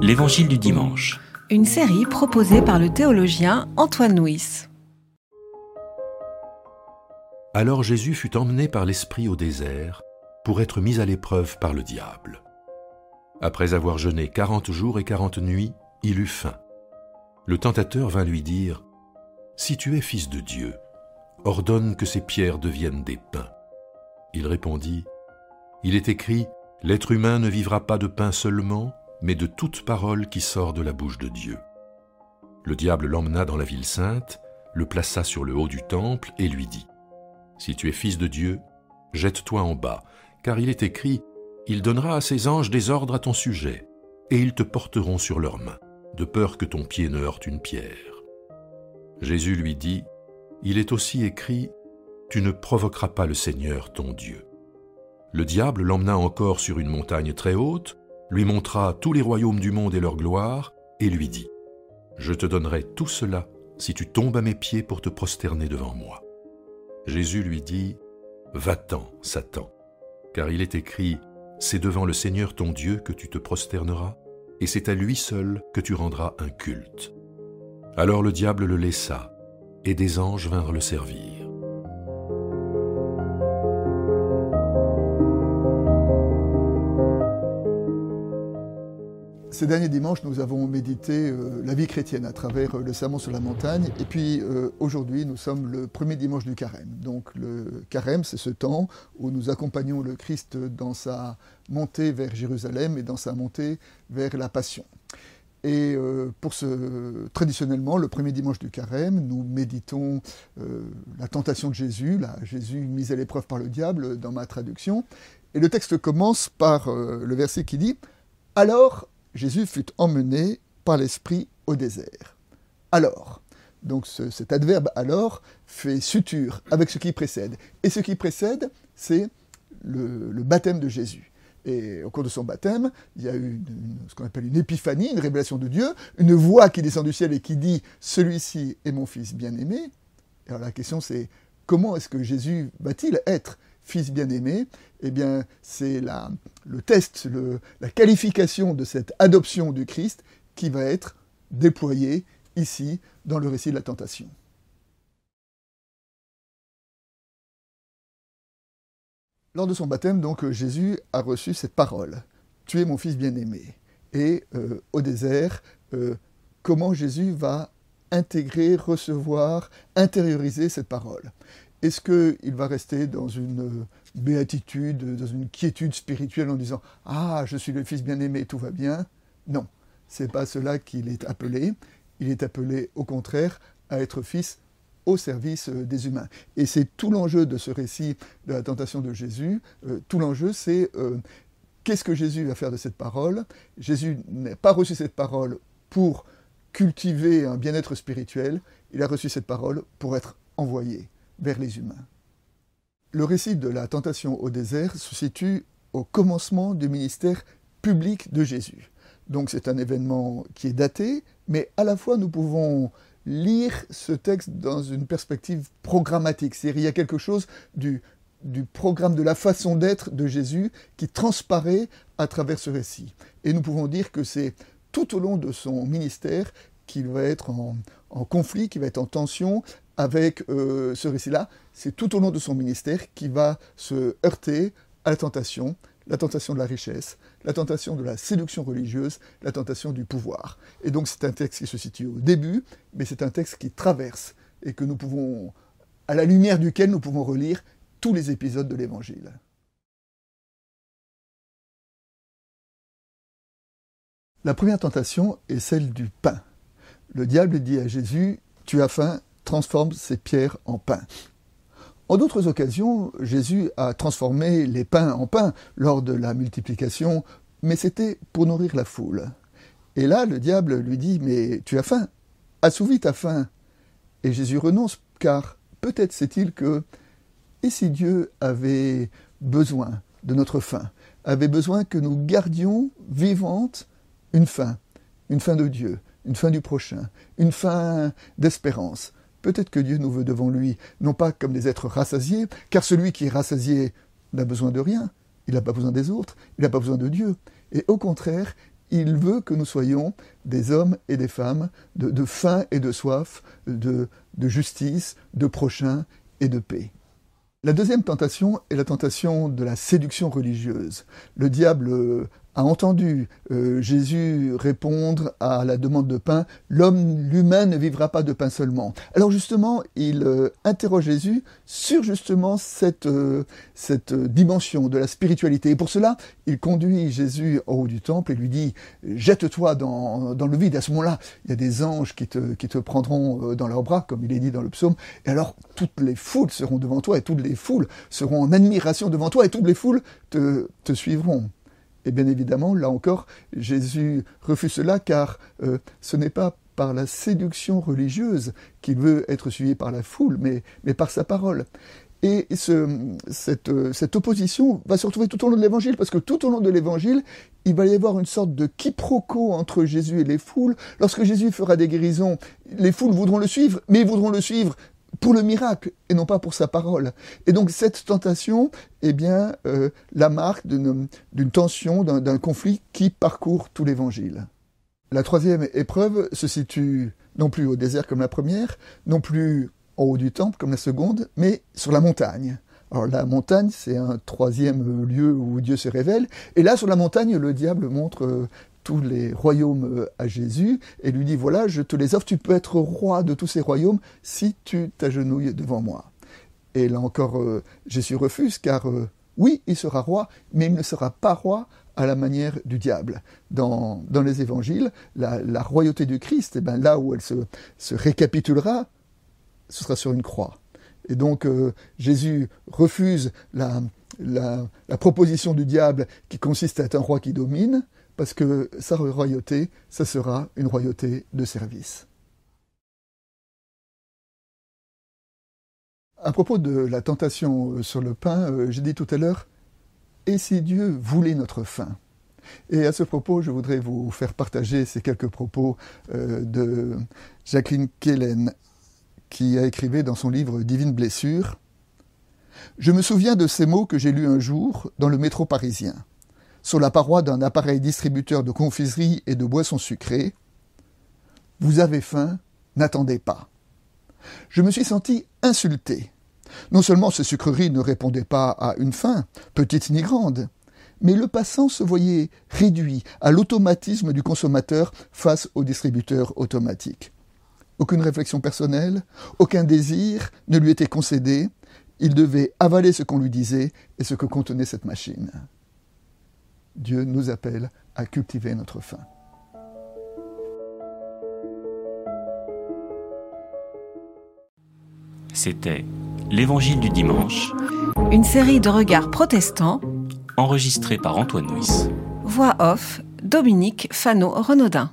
L'Évangile du dimanche. Une série proposée par le théologien Antoine Nuis. Alors Jésus fut emmené par l'Esprit au désert pour être mis à l'épreuve par le diable. Après avoir jeûné quarante jours et quarante nuits, il eut faim. Le tentateur vint lui dire, Si tu es fils de Dieu, ordonne que ces pierres deviennent des pains. Il répondit, Il est écrit, L'être humain ne vivra pas de pain seulement, mais de toute parole qui sort de la bouche de Dieu. Le diable l'emmena dans la ville sainte, le plaça sur le haut du temple et lui dit, Si tu es fils de Dieu, jette-toi en bas, car il est écrit, Il donnera à ses anges des ordres à ton sujet, et ils te porteront sur leurs mains, de peur que ton pied ne heurte une pierre. Jésus lui dit, Il est aussi écrit, Tu ne provoqueras pas le Seigneur ton Dieu. Le diable l'emmena encore sur une montagne très haute, lui montra tous les royaumes du monde et leur gloire, et lui dit, Je te donnerai tout cela si tu tombes à mes pieds pour te prosterner devant moi. Jésus lui dit, Va-t'en, Satan, car il est écrit, C'est devant le Seigneur ton Dieu que tu te prosterneras, et c'est à lui seul que tu rendras un culte. Alors le diable le laissa, et des anges vinrent le servir. Ces derniers dimanches, nous avons médité euh, la vie chrétienne à travers euh, le sermon sur la montagne. Et puis euh, aujourd'hui, nous sommes le premier dimanche du carême. Donc le carême, c'est ce temps où nous accompagnons le Christ dans sa montée vers Jérusalem et dans sa montée vers la Passion. Et pour ce, traditionnellement, le premier dimanche du carême, nous méditons la tentation de Jésus, là, Jésus mis à l'épreuve par le diable dans ma traduction. Et le texte commence par le verset qui dit Alors Jésus fut emmené par l'Esprit au désert. Alors, donc cet adverbe alors fait suture avec ce qui précède. Et ce qui précède, c'est le, baptême de Jésus. Et au cours de son baptême, il y a eu ce qu'on appelle une épiphanie, une révélation de Dieu, une voix qui descend du ciel et qui dit Celui-ci est mon fils bien-aimé. Alors la question c'est comment est-ce que Jésus va-t-il être fils bien-aimé, eh bien, c'est le test, la qualification de cette adoption du Christ qui va être déployée ici dans le récit de la tentation. Lors de son baptême, donc, Jésus a reçu cette parole Tu es mon fils bien-aimé. Et euh, au désert, euh, comment Jésus va intégrer, recevoir, intérioriser cette parole? Est-ce qu'il va rester dans une euh, béatitude, dans une quiétude spirituelle en disant Ah, je suis le Fils bien-aimé, tout va bien? Non, c'est pas cela qu'il est appelé. Il est appelé, au contraire, à être fils au service euh, des humains. Et c'est tout l'enjeu de ce récit de la tentation de Jésus. Euh, tout l'enjeu, c'est qu'est-ce que Jésus va faire de cette parole? Jésus n'a pas reçu cette parole pour cultiver un bien-être spirituel, il a reçu cette parole pour être envoyé vers les humains. Le récit de la tentation au désert se situe au commencement du ministère public de Jésus. Donc c'est un événement qui est daté, mais à la fois nous pouvons lire ce texte dans une perspective programmatique. C'est-à-dire il y a quelque chose du, du programme de la façon d'être de Jésus qui transparaît à travers ce récit. Et nous pouvons dire que c'est tout au long de son ministère qu'il va être en, conflit, qui va être en tension avec euh, ce récit-là, c'est tout au long de son ministère qui va se heurter à la tentation, la tentation de la richesse, la tentation de la séduction religieuse, la tentation du pouvoir. Et donc c'est un texte qui se situe au début, mais c'est un texte qui traverse et que nous pouvons, à la lumière duquel nous pouvons relire tous les épisodes de l'Évangile. La première tentation est celle du pain. Le diable dit à Jésus, Tu as faim, transforme ces pierres en pain. En d'autres occasions, Jésus a transformé les pains en pain lors de la multiplication, mais c'était pour nourrir la foule. Et là, le diable lui dit, mais tu as faim, assouvis ta faim. Et Jésus renonce, car peut-être sait-il que, et si Dieu avait besoin de notre faim, avait besoin que nous gardions vivante une faim, une faim de Dieu, une faim du prochain, une faim d'espérance, Peut-être que Dieu nous veut devant lui, non pas comme des êtres rassasiés, car celui qui est rassasié n'a besoin de rien, il n'a pas besoin des autres, il n'a pas besoin de Dieu. Et au contraire, il veut que nous soyons des hommes et des femmes de, faim et de soif, de, de justice, de prochain et de paix. La deuxième tentation est la tentation de la séduction religieuse. Le diable a entendu euh, Jésus répondre à la demande de pain, l'homme, l'humain ne vivra pas de pain seulement. Alors justement, il euh, interroge Jésus sur justement cette, euh, cette dimension de la spiritualité. Et pour cela, il conduit Jésus au haut du temple et lui dit, jette-toi dans, dans, le vide. À ce moment-là, il y a des anges qui te, qui te prendront dans leurs bras, comme il est dit dans le psaume, et alors toutes les foules seront devant toi, et toutes les foules seront en admiration devant toi, et toutes les foules te, te suivront. Et bien évidemment, là encore, Jésus refuse cela car euh, ce n'est pas par la séduction religieuse qu'il veut être suivi par la foule, mais, mais par sa parole. Et ce, cette, cette, opposition va se retrouver tout au long de l'évangile, parce que tout au long de l'évangile, il va y avoir une sorte de quiproquo entre Jésus et les foules. Lorsque Jésus fera des guérisons, les foules voudront le suivre, mais ils voudront le suivre pour le miracle et non pas pour sa parole. Et donc cette tentation est bien euh, la marque d'une tension, d'un conflit qui parcourt tout l'évangile. La troisième épreuve se situe non plus au désert comme la première, non plus en haut du temple comme la seconde, mais sur la montagne. Alors la montagne, c'est un troisième lieu où Dieu se révèle. Et là, sur la montagne, le diable montre euh, tous les royaumes euh, à Jésus et lui dit, voilà, je te les offre, tu peux être roi de tous ces royaumes si tu t'agenouilles devant moi. Et là encore, euh, Jésus refuse, car euh, oui, il sera roi, mais il ne sera pas roi à la manière du diable. Dans, les évangiles, la, royauté du Christ, eh ben là où elle se récapitulera, ce sera sur une croix. Et donc Jésus refuse la, proposition du diable qui consiste à être un roi qui domine, parce que sa royauté, ça sera une royauté de service. À propos de la tentation euh, sur le pain, euh, j'ai dit tout à l'heure, et si Dieu voulait notre faim Et à ce propos, je voudrais vous faire partager ces quelques propos euh, de Jacqueline Kellen, qui a écrivé dans son livre Divine blessure. Je me souviens de ces mots que j'ai lus un jour dans le métro parisien sur la paroi d'un appareil distributeur de confiserie et de boissons sucrées. Vous avez faim, n'attendez pas. Je me suis senti insulté. Non seulement ces sucreries ne répondaient pas à une faim, petite ni grande, mais le passant se voyait réduit à l'automatisme du consommateur face au distributeur automatique. Aucune réflexion personnelle, aucun désir ne lui était concédé, il devait avaler ce qu'on lui disait et ce que contenait cette machine. Dieu nous appelle à cultiver notre faim. C'était L'Évangile du dimanche. Une série de regards protestants. Enregistrée par Antoine Nuis. Voix off, Dominique Fano-Renaudin.